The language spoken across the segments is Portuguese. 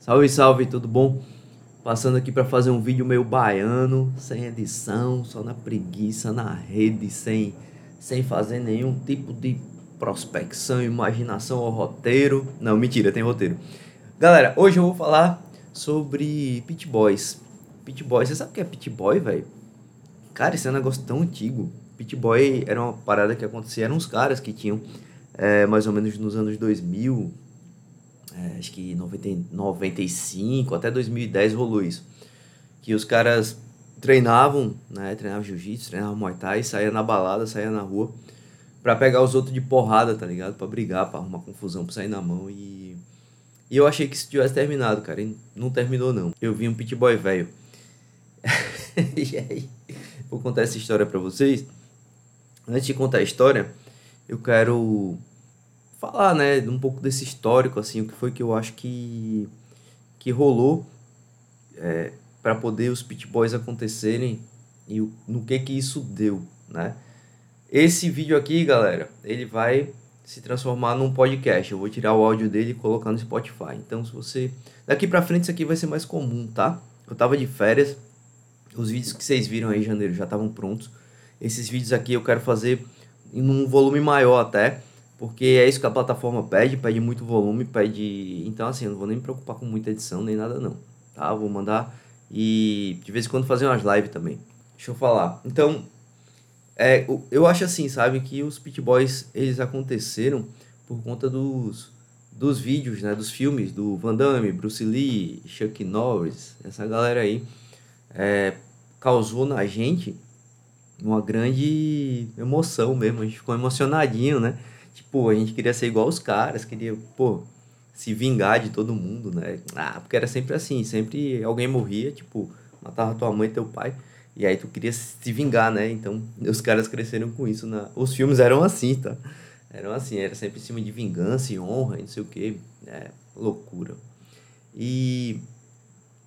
Salve, salve, tudo bom? Passando aqui para fazer um vídeo meio baiano, sem edição, só na preguiça, na rede, sem, sem fazer nenhum tipo de prospecção, imaginação ou roteiro. Não, mentira, tem roteiro. Galera, hoje eu vou falar sobre Pit Boys. Pit Boys, você sabe o que é Pit Boy, velho? Cara, esse é um negócio tão antigo. Pit Boy era uma parada que acontecia, eram uns caras que tinham é, mais ou menos nos anos 2000, é, acho que 90, 95 até 2010 rolou isso. Que os caras treinavam, né? Treinavam jiu-jitsu, treinavam muay thai, saía na balada, saía na rua pra pegar os outros de porrada, tá ligado? Pra brigar, pra arrumar confusão, pra sair na mão e... E eu achei que isso tivesse terminado, cara. E não terminou, não. Eu vi um pit boy velho. e aí, vou contar essa história pra vocês. Antes de contar a história, eu quero falar, né, um pouco desse histórico, assim, o que foi que eu acho que, que rolou é, para poder os pit boys acontecerem e o, no que que isso deu, né? Esse vídeo aqui, galera, ele vai se transformar num podcast. Eu vou tirar o áudio dele e colocar no Spotify. Então, se você daqui para frente isso aqui vai ser mais comum, tá? Eu tava de férias. Os vídeos que vocês viram aí em janeiro já estavam prontos. Esses vídeos aqui eu quero fazer em um volume maior até, porque é isso que a plataforma pede, pede muito volume, pede. Então, assim, eu não vou nem me preocupar com muita edição nem nada, não. Tá? Vou mandar e de vez em quando fazer umas lives também. Deixa eu falar. Então, é, eu acho assim, sabe, que os Pit Boys eles aconteceram por conta dos, dos vídeos, né, dos filmes do Van Damme, Bruce Lee, Chuck Norris, essa galera aí é, causou na gente uma grande emoção mesmo, a gente ficou emocionadinho, né? Tipo, a gente queria ser igual os caras, queria, pô, se vingar de todo mundo, né? Ah, porque era sempre assim, sempre alguém morria, tipo, matava tua mãe teu pai, e aí tu queria se vingar, né? Então, os caras cresceram com isso. Na... Os filmes eram assim, tá? Eram assim, era sempre em cima de vingança e honra e não sei o que. É, loucura. E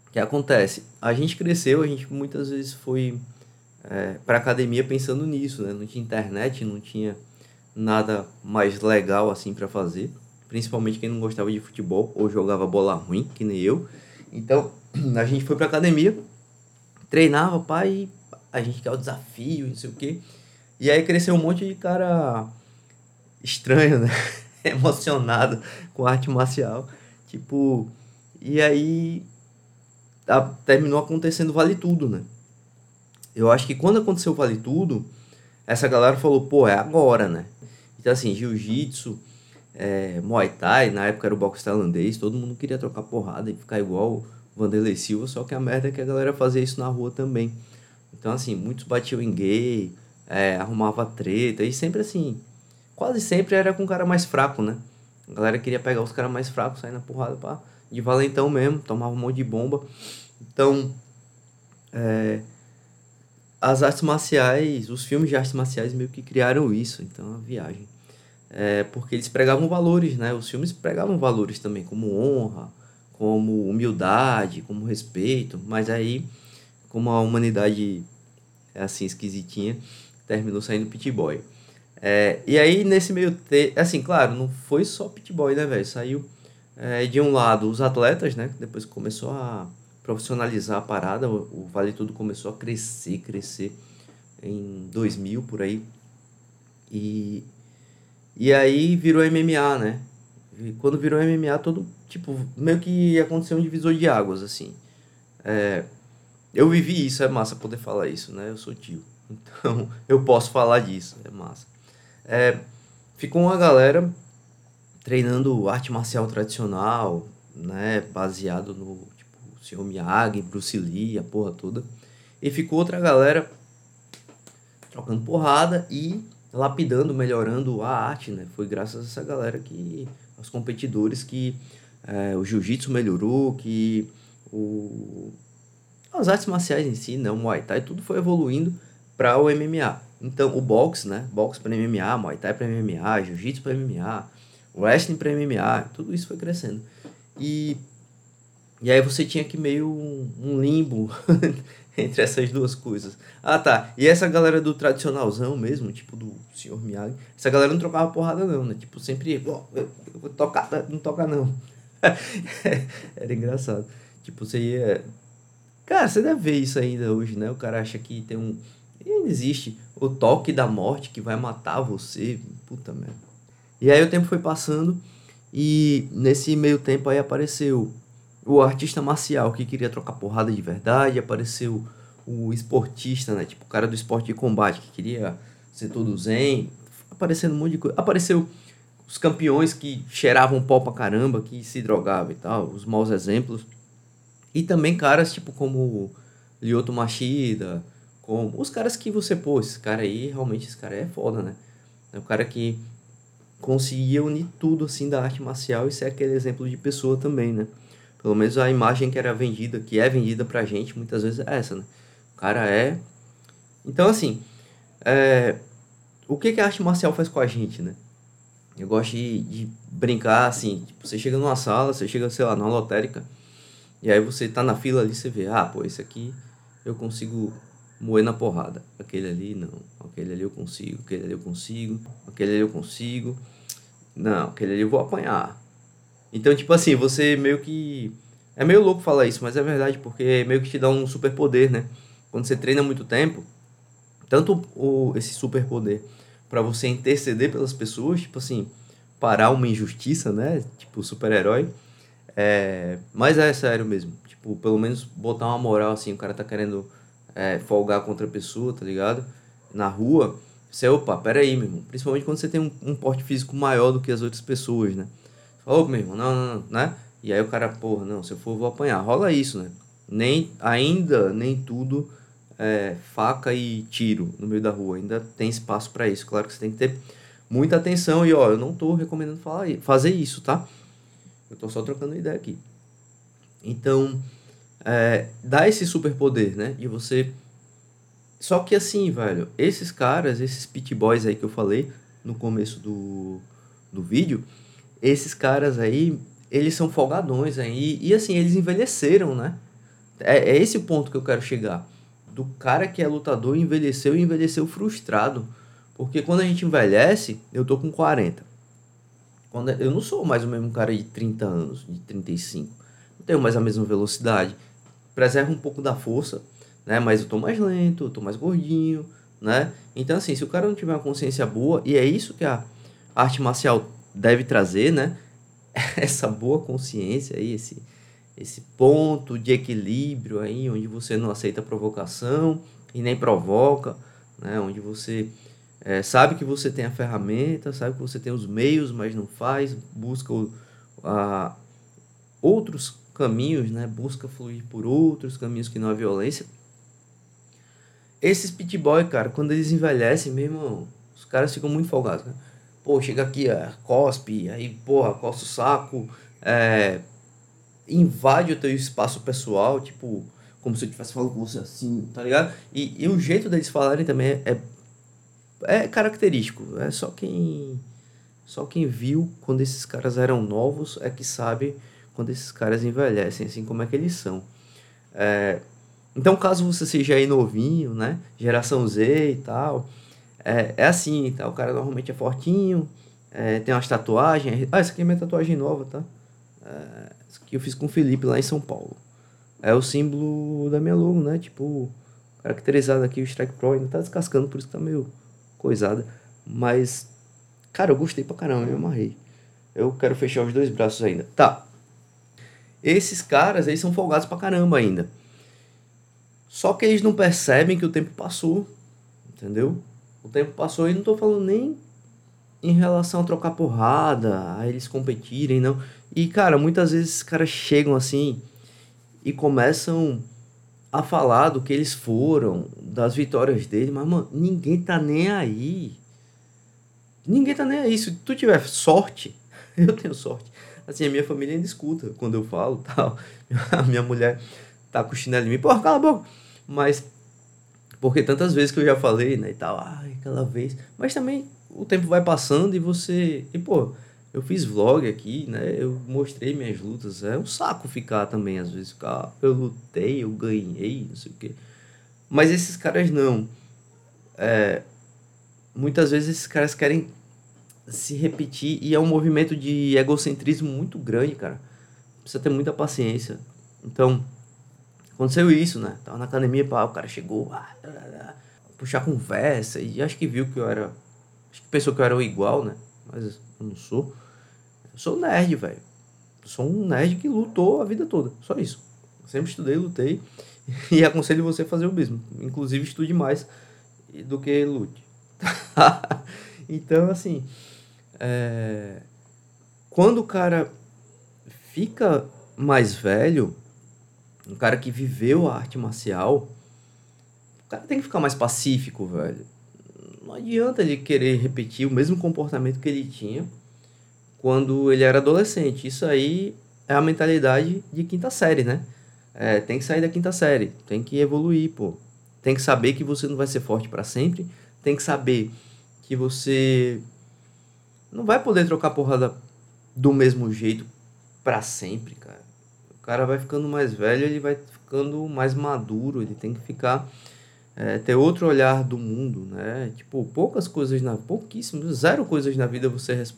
o que acontece? A gente cresceu, a gente muitas vezes foi é, para academia pensando nisso, né? Não tinha internet, não tinha nada mais legal assim para fazer, principalmente quem não gostava de futebol ou jogava bola ruim, que nem eu. Então, a gente foi pra academia, treinava, pai, a gente quer o desafio, não sei o quê. E aí cresceu um monte de cara estranho, né? Emocionado com arte marcial. Tipo, e aí a, terminou acontecendo vale tudo, né? Eu acho que quando aconteceu vale tudo, essa galera falou, pô, é agora, né? Então, assim, jiu-jitsu, é, muay thai, na época era o boxe tailandês, todo mundo queria trocar porrada e ficar igual o Vanderlei Silva, só que a merda é que a galera fazia isso na rua também. Então, assim, muitos batiam em gay, é, arrumava treta, e sempre assim, quase sempre era com o cara mais fraco, né? A galera queria pegar os caras mais fracos, sair na porrada pá, de valentão mesmo, tomava um monte de bomba. Então, é, as artes marciais, os filmes de artes marciais meio que criaram isso, então a viagem. É, porque eles pregavam valores, né? Os filmes pregavam valores também, como honra, como humildade, como respeito, mas aí, como a humanidade é assim esquisitinha, terminou saindo Pit Boy. É, e aí, nesse meio tempo, assim, claro, não foi só Pit Boy, né, velho? Saiu é, de um lado os atletas, né? Depois começou a profissionalizar a parada, o Vale Tudo começou a crescer, crescer em 2000 por aí. E, e aí virou MMA, né? E quando virou MMA, todo tipo, meio que aconteceu um divisor de águas, assim. É, eu vivi isso, é massa poder falar isso, né? Eu sou tio. Então, eu posso falar disso, é massa. É, ficou uma galera treinando arte marcial tradicional, né? Baseado no Senhor Miyagi, Bruce Lee, a porra toda. E ficou outra galera trocando porrada e lapidando, melhorando a arte, né? Foi graças a essa galera que, aos competidores, que é, o jiu-jitsu melhorou, que o, as artes marciais em si, né? O Muay Thai, tudo foi evoluindo para o MMA. Então, o boxe, né? Boxe para MMA, Muay Thai para MMA, jiu-jitsu para MMA, wrestling para MMA, tudo isso foi crescendo. E e aí você tinha que meio um, um limbo entre essas duas coisas. Ah, tá. E essa galera do tradicionalzão mesmo, tipo do Sr. Miyagi, essa galera não trocava porrada não, né? Tipo, sempre, ó, oh, eu vou tocar, não toca não. Era engraçado. Tipo, você ia. Cara, você deve ver isso ainda hoje, né? O cara acha que tem um. E ainda existe o toque da morte que vai matar você. Puta merda. E aí o tempo foi passando e nesse meio tempo aí apareceu o artista marcial que queria trocar porrada de verdade, apareceu o esportista, né? Tipo, o cara do esporte de combate que queria ser todo zen. Aparecendo um monte de coisa. Apareceu os campeões que cheiravam pó pra caramba, que se drogavam e tal, os maus exemplos. E também caras tipo como Lyoto Machida, como os caras que você, pô, esse cara aí, realmente esse cara é foda, né? É o cara que conseguia unir tudo assim da arte marcial e ser aquele exemplo de pessoa também, né? Pelo menos a imagem que era vendida, que é vendida pra gente, muitas vezes é essa, né? O cara é. Então, assim, é... o que, que a arte marcial faz com a gente, né? Eu gosto de, de brincar assim, tipo, você chega numa sala, você chega, sei lá, numa lotérica, e aí você tá na fila ali, você vê, ah, pô, esse aqui eu consigo moer na porrada. Aquele ali não. Aquele ali eu consigo, aquele ali eu consigo, aquele ali eu consigo. Não, aquele ali eu vou apanhar. Então, tipo assim, você meio que. É meio louco falar isso, mas é verdade, porque meio que te dá um superpoder, né? Quando você treina muito tempo, tanto o, esse superpoder para você interceder pelas pessoas, tipo assim, parar uma injustiça, né? Tipo, super-herói. É, mas é sério mesmo. Tipo, pelo menos botar uma moral assim, o cara tá querendo é, folgar contra a pessoa, tá ligado? Na rua. Você, opa, pera aí, meu irmão. Principalmente quando você tem um, um porte físico maior do que as outras pessoas, né? Ô, meu irmão, não, não, não, né? E aí o cara, porra, não, se eu for, vou apanhar. Rola isso, né? Nem, ainda, nem tudo é, faca e tiro no meio da rua. Ainda tem espaço para isso. Claro que você tem que ter muita atenção. E ó, eu não estou recomendando falar, fazer isso, tá? Eu estou só trocando ideia aqui. Então, é, dá esse superpoder, né? E você. Só que assim, velho, esses caras, esses pit boys aí que eu falei no começo do, do vídeo, esses caras aí, eles são folgadões aí. E assim, eles envelheceram, né? É, é esse o ponto que eu quero chegar do cara que é lutador envelheceu e envelheceu frustrado. Porque quando a gente envelhece, eu tô com 40. Quando eu não sou mais o mesmo cara de 30 anos, de 35. Não tenho mais a mesma velocidade. Preservo um pouco da força, né? Mas eu tô mais lento, eu tô mais gordinho, né? Então assim, se o cara não tiver uma consciência boa, e é isso que a arte marcial deve trazer, né? Essa boa consciência aí, esse esse ponto de equilíbrio aí, onde você não aceita provocação e nem provoca, né? onde você é, sabe que você tem a ferramenta, sabe que você tem os meios, mas não faz, busca a, outros caminhos, né? busca fluir por outros caminhos que não a violência. Esses pit boy, cara, quando eles envelhecem, meu irmão, os caras ficam muito folgados, né? Pô, chega aqui, é, cospe, aí, porra, coça o saco, é, invade o teu espaço pessoal, tipo, como se eu estivesse falando com você assim, tá ligado? E, e o jeito deles falarem também é, é, é característico. É só quem só quem viu quando esses caras eram novos é que sabe quando esses caras envelhecem, assim como é que eles são. É, então, caso você seja aí novinho, né? Geração Z e tal, é, é assim, tá? O cara normalmente é fortinho, é, tem umas tatuagens. Ah, essa aqui é minha tatuagem nova, tá? É, que eu fiz com o Felipe lá em São Paulo. É o símbolo da minha logo, né? Tipo, caracterizado aqui o Strike Pro ainda tá descascando, por isso que tá meio coisada. Mas, cara, eu gostei pra caramba, eu amarrei. Eu quero fechar os dois braços ainda. Tá. Esses caras, eles são folgados pra caramba ainda. Só que eles não percebem que o tempo passou. Entendeu? O tempo passou e não tô falando nem em relação a trocar porrada, a eles competirem, não. E, cara, muitas vezes esses caras chegam assim e começam a falar do que eles foram, das vitórias dele, mas, mano, ninguém tá nem aí. Ninguém tá nem aí. Se tu tiver sorte, eu tenho sorte. Assim, a minha família ainda escuta quando eu falo tal. A minha mulher tá com chinelo em mim, porra, cala a boca. Mas, porque tantas vezes que eu já falei, né, e tal, ai, aquela vez. Mas também o tempo vai passando e você. E, pô, eu fiz vlog aqui, né? Eu mostrei minhas lutas. É um saco ficar também, às vezes, ficar. Ah, eu lutei, eu ganhei, não sei o quê. Mas esses caras não. É, muitas vezes esses caras querem se repetir e é um movimento de egocentrismo muito grande, cara. precisa ter muita paciência. Então, aconteceu isso, né? Tava na academia, pá, o cara chegou, ah, puxar conversa, e acho que viu que eu era. Acho que pensou que eu era igual, né? Mas eu não sou. Eu sou nerd, velho. Sou um nerd que lutou a vida toda. Só isso. sempre estudei, lutei. E aconselho você a fazer o mesmo. Inclusive, estude mais do que lute. então, assim. É... Quando o cara fica mais velho, um cara que viveu a arte marcial, o cara tem que ficar mais pacífico, velho. Não adianta ele querer repetir o mesmo comportamento que ele tinha quando ele era adolescente. Isso aí é a mentalidade de quinta série, né? É, tem que sair da quinta série, tem que evoluir, pô. Tem que saber que você não vai ser forte para sempre, tem que saber que você não vai poder trocar porrada do mesmo jeito para sempre, cara. O cara vai ficando mais velho, ele vai ficando mais maduro, ele tem que ficar é, ter outro olhar do mundo, né? Tipo, poucas coisas na pouquíssimas, zero coisas na vida você res,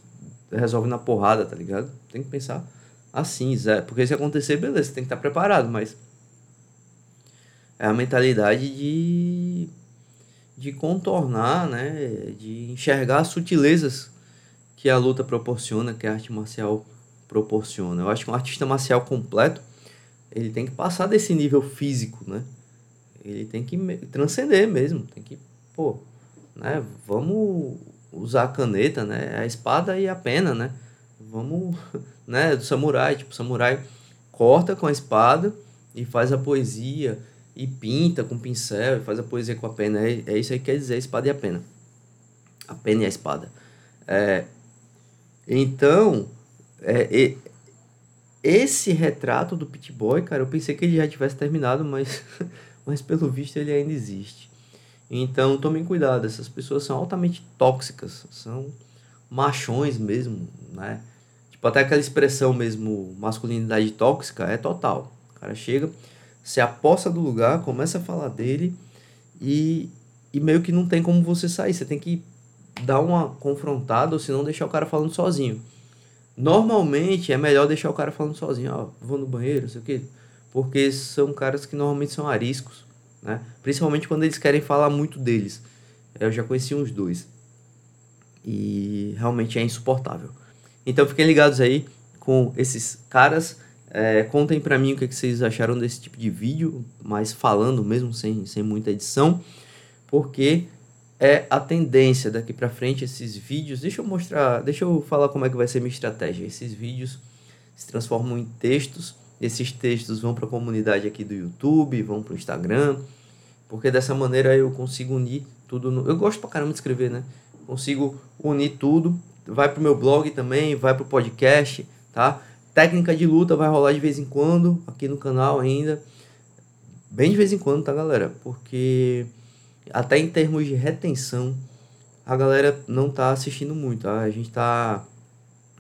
resolve na porrada, tá ligado? Tem que pensar assim, zero, porque se acontecer, beleza, você tem que estar preparado, mas é a mentalidade de de contornar, né, de enxergar as sutilezas que a luta proporciona, que a arte marcial proporciona. Eu acho que um artista marcial completo, ele tem que passar desse nível físico, né? Ele tem que transcender mesmo, tem que, pô, né, vamos usar a caneta, né, a espada e a pena, né? Vamos, né, do samurai, tipo, o samurai corta com a espada e faz a poesia e pinta com pincel e faz a poesia com a pena. É, é isso aí que quer dizer a espada e a pena. A pena e a espada. É, então, é, esse retrato do Pit Boy, cara, eu pensei que ele já tivesse terminado, mas, mas pelo visto ele ainda existe. Então tomem cuidado, essas pessoas são altamente tóxicas, são machões mesmo, né? Tipo, até aquela expressão mesmo, masculinidade tóxica, é total. O cara chega, se aposta do lugar, começa a falar dele e, e meio que não tem como você sair. Você tem que dar uma confrontada ou senão deixar o cara falando sozinho. Normalmente é melhor deixar o cara falando sozinho, ó, vou no banheiro, não sei o quê, porque são caras que normalmente são ariscos, né? Principalmente quando eles querem falar muito deles. Eu já conheci uns dois. E realmente é insuportável. Então fiquem ligados aí com esses caras. É, contem pra mim o que, é que vocês acharam desse tipo de vídeo, mas falando mesmo, sem, sem muita edição. Porque é a tendência daqui para frente esses vídeos. Deixa eu mostrar, deixa eu falar como é que vai ser minha estratégia. Esses vídeos se transformam em textos. Esses textos vão para a comunidade aqui do YouTube, vão para o Instagram, porque dessa maneira eu consigo unir tudo. No... Eu gosto pra caramba de escrever, né? Consigo unir tudo. Vai pro meu blog também, vai pro podcast, tá? Técnica de luta vai rolar de vez em quando aqui no canal ainda. Bem de vez em quando, tá, galera? Porque até em termos de retenção, a galera não tá assistindo muito. A gente tá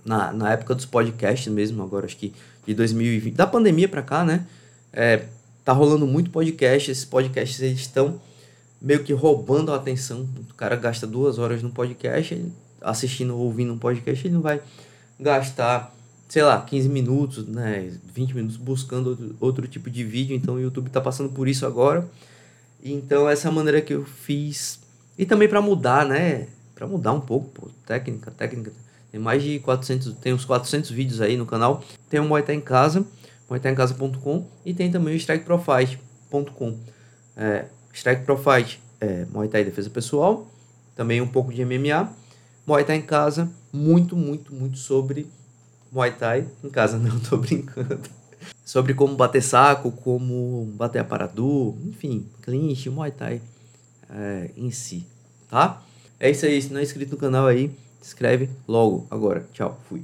na, na época dos podcasts mesmo, agora acho que de 2020, da pandemia para cá, né? É, tá rolando muito podcast. Esses podcasts eles estão meio que roubando a atenção. O cara gasta duas horas no podcast, assistindo ou ouvindo um podcast, ele não vai gastar, sei lá, 15 minutos, né? 20 minutos buscando outro, outro tipo de vídeo. Então o YouTube tá passando por isso agora. Então, essa é maneira que eu fiz. E também para mudar, né? Para mudar um pouco, pô. Técnica, técnica. Tem mais de 400, tem uns 400 vídeos aí no canal. Tem o Muay Thai em Casa, muaythaiencasa.com e tem também o strikeprofite.com. É, Strike Profite é Muay Thai Defesa Pessoal, também um pouco de MMA. Muay Thai em Casa, muito, muito, muito sobre Muay Thai em casa, não tô brincando sobre como bater saco, como bater aparador, enfim, clinch, Muay Thai é, em si, tá? É isso aí, se não é inscrito no canal aí, se inscreve logo agora. Tchau, fui.